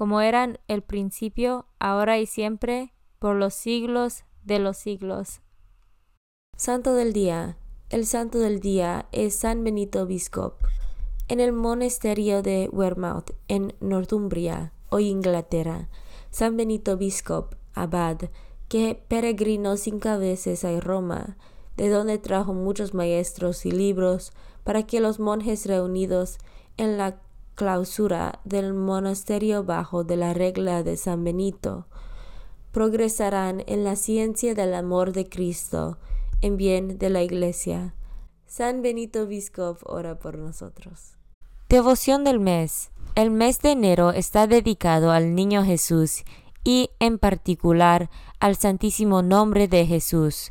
como eran el principio, ahora y siempre, por los siglos de los siglos. Santo del Día. El santo del día es San Benito Biscop. En el monasterio de Wearmouth, en Northumbria, hoy Inglaterra, San Benito Biscop, abad, que peregrinó cinco veces a Roma, de donde trajo muchos maestros y libros para que los monjes reunidos en la clausura del monasterio bajo de la regla de San Benito, progresarán en la ciencia del amor de Cristo, en bien de la Iglesia. San Benito Biscop ora por nosotros. Devoción del mes. El mes de enero está dedicado al Niño Jesús y en particular al Santísimo Nombre de Jesús.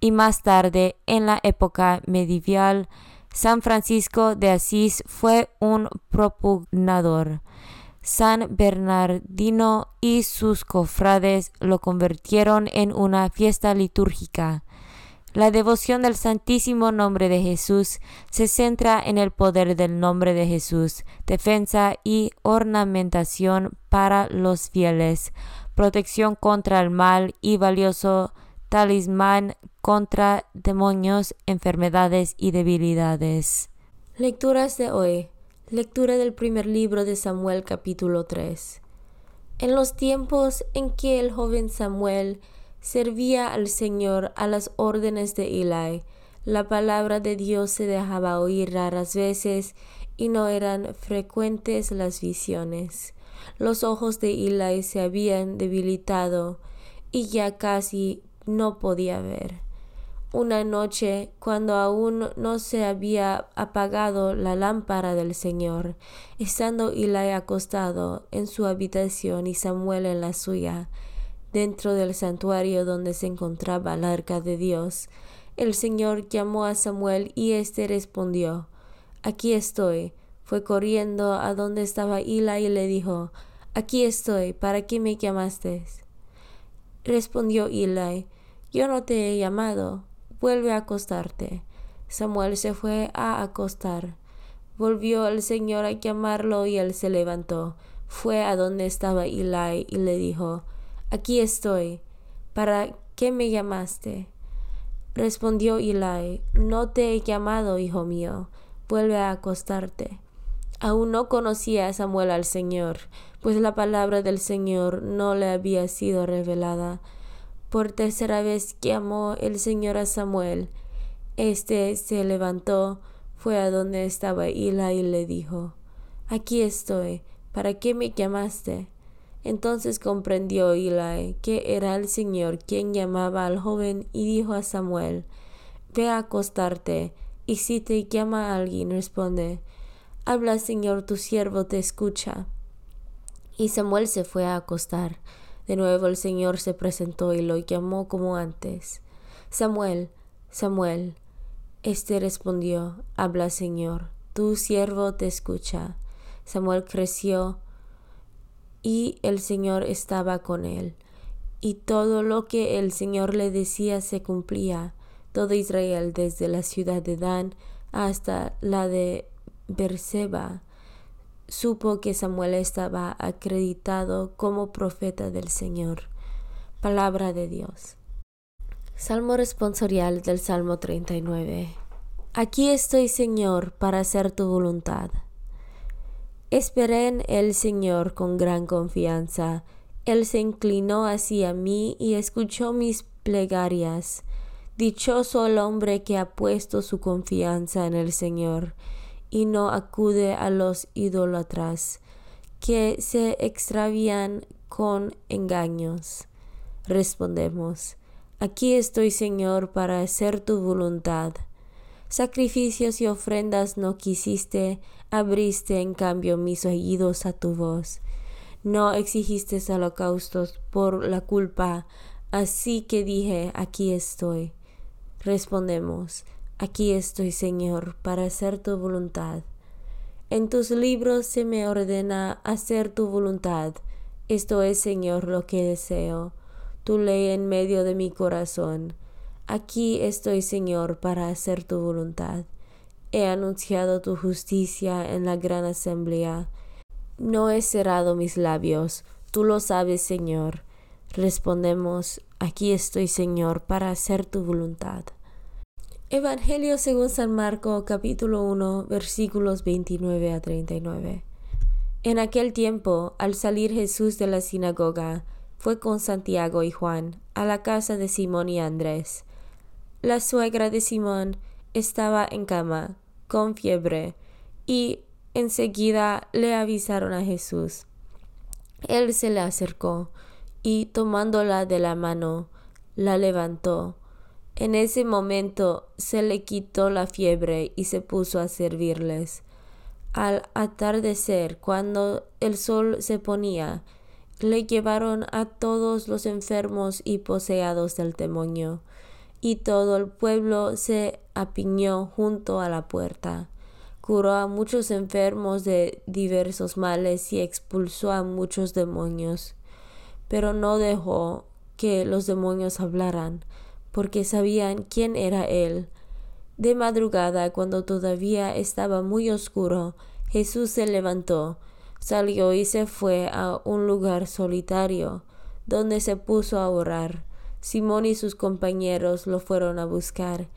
y más tarde, en la época medieval, San Francisco de Asís fue un propugnador. San Bernardino y sus cofrades lo convirtieron en una fiesta litúrgica. La devoción del Santísimo Nombre de Jesús se centra en el poder del nombre de Jesús, defensa y ornamentación para los fieles, protección contra el mal y valioso talismán contra demonios, enfermedades y debilidades. Lecturas de hoy. Lectura del primer libro de Samuel capítulo 3. En los tiempos en que el joven Samuel servía al Señor a las órdenes de Eli, la palabra de Dios se dejaba oír raras veces y no eran frecuentes las visiones. Los ojos de Eli se habían debilitado y ya casi no podía ver. Una noche, cuando aún no se había apagado la lámpara del Señor, estando Eli acostado en su habitación y Samuel en la suya, dentro del santuario donde se encontraba el arca de Dios, el Señor llamó a Samuel y éste respondió, Aquí estoy. Fue corriendo a donde estaba Ila y le dijo, Aquí estoy, ¿para qué me llamaste? Respondió Eli, Yo no te he llamado, vuelve a acostarte. Samuel se fue a acostar. Volvió el Señor a llamarlo y él se levantó. Fue a donde estaba Eli y le dijo, Aquí estoy, ¿para qué me llamaste? Respondió Eli, No te he llamado, hijo mío, vuelve a acostarte. Aún no conocía Samuel al Señor, pues la palabra del Señor no le había sido revelada. Por tercera vez llamó el Señor a Samuel. Este se levantó, fue a donde estaba Ila y le dijo, Aquí estoy, ¿para qué me llamaste? Entonces comprendió Eli que era el Señor quien llamaba al joven y dijo a Samuel, Ve a acostarte, y si te llama alguien, responde, Habla Señor, tu siervo te escucha. Y Samuel se fue a acostar. De nuevo el Señor se presentó y lo llamó como antes. Samuel, Samuel. Este respondió, Habla Señor, tu siervo te escucha. Samuel creció y el Señor estaba con él. Y todo lo que el Señor le decía se cumplía. Todo Israel, desde la ciudad de Dan hasta la de Berseba, supo que Samuel estaba acreditado como profeta del Señor. Palabra de Dios. Salmo responsorial del Salmo 39. Aquí estoy, Señor, para hacer tu voluntad. Esperé en el Señor con gran confianza. Él se inclinó hacia mí y escuchó mis plegarias. Dichoso el hombre que ha puesto su confianza en el Señor y no acude a los idólatras que se extravían con engaños. Respondemos, aquí estoy Señor para hacer tu voluntad. Sacrificios y ofrendas no quisiste, abriste en cambio mis oídos a tu voz. No exigiste holocaustos por la culpa, así que dije, aquí estoy. Respondemos, aquí estoy, Señor, para hacer tu voluntad. En tus libros se me ordena hacer tu voluntad. Esto es, Señor, lo que deseo, tu ley en medio de mi corazón. Aquí estoy, Señor, para hacer tu voluntad. He anunciado tu justicia en la gran asamblea. No he cerrado mis labios, tú lo sabes, Señor. Respondemos, aquí estoy, Señor, para hacer tu voluntad. Evangelio según San Marco capítulo 1 versículos 29 a 39. En aquel tiempo, al salir Jesús de la sinagoga, fue con Santiago y Juan a la casa de Simón y Andrés. La suegra de Simón estaba en cama, con fiebre, y enseguida le avisaron a Jesús. Él se le acercó y tomándola de la mano, la levantó. En ese momento se le quitó la fiebre y se puso a servirles. Al atardecer, cuando el sol se ponía, le llevaron a todos los enfermos y poseados del demonio y todo el pueblo se apiñó junto a la puerta. Curó a muchos enfermos de diversos males y expulsó a muchos demonios. Pero no dejó que los demonios hablaran, porque sabían quién era él. De madrugada, cuando todavía estaba muy oscuro, Jesús se levantó, salió y se fue a un lugar solitario, donde se puso a orar. Simón y sus compañeros lo fueron a buscar,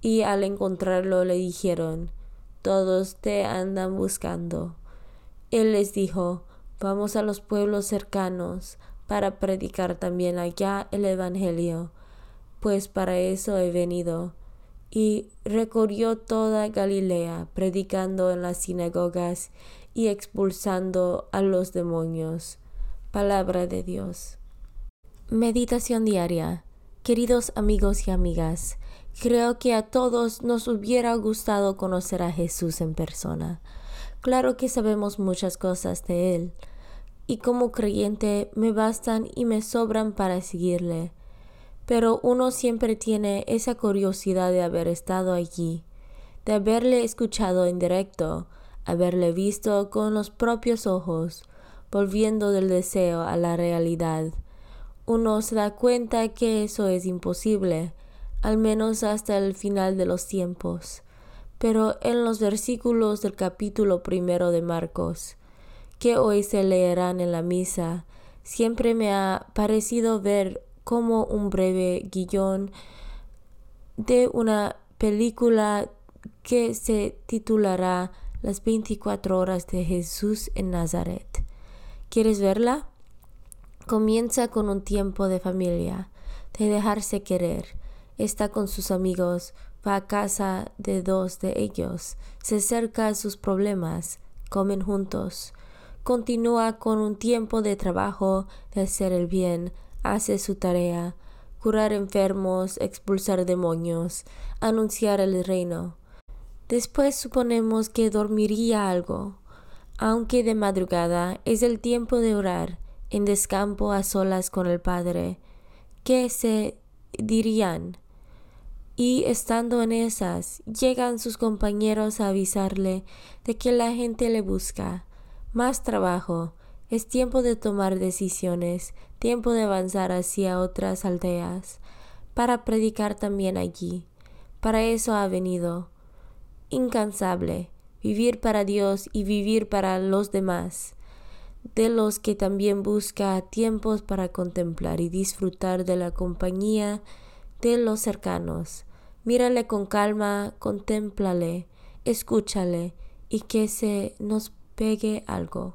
y al encontrarlo le dijeron, Todos te andan buscando. Él les dijo, Vamos a los pueblos cercanos para predicar también allá el Evangelio, pues para eso he venido. Y recorrió toda Galilea, predicando en las sinagogas y expulsando a los demonios. Palabra de Dios. Meditación diaria. Queridos amigos y amigas, creo que a todos nos hubiera gustado conocer a Jesús en persona. Claro que sabemos muchas cosas de Él, y como creyente me bastan y me sobran para seguirle. Pero uno siempre tiene esa curiosidad de haber estado allí, de haberle escuchado en directo, haberle visto con los propios ojos, volviendo del deseo a la realidad. Uno se da cuenta que eso es imposible, al menos hasta el final de los tiempos. Pero en los versículos del capítulo primero de Marcos, que hoy se leerán en la misa, siempre me ha parecido ver como un breve guion de una película que se titulará Las 24 horas de Jesús en Nazaret. ¿Quieres verla? Comienza con un tiempo de familia, de dejarse querer. Está con sus amigos, va a casa de dos de ellos, se acerca a sus problemas, comen juntos. Continúa con un tiempo de trabajo, de hacer el bien, hace su tarea, curar enfermos, expulsar demonios, anunciar el reino. Después suponemos que dormiría algo, aunque de madrugada es el tiempo de orar, en descampo a solas con el Padre. ¿Qué se dirían? Y estando en esas, llegan sus compañeros a avisarle de que la gente le busca. Más trabajo, es tiempo de tomar decisiones, tiempo de avanzar hacia otras aldeas, para predicar también allí. Para eso ha venido. Incansable, vivir para Dios y vivir para los demás, de los que también busca tiempos para contemplar y disfrutar de la compañía de los cercanos. Mírale con calma, contémplale, escúchale y que se nos pegue algo.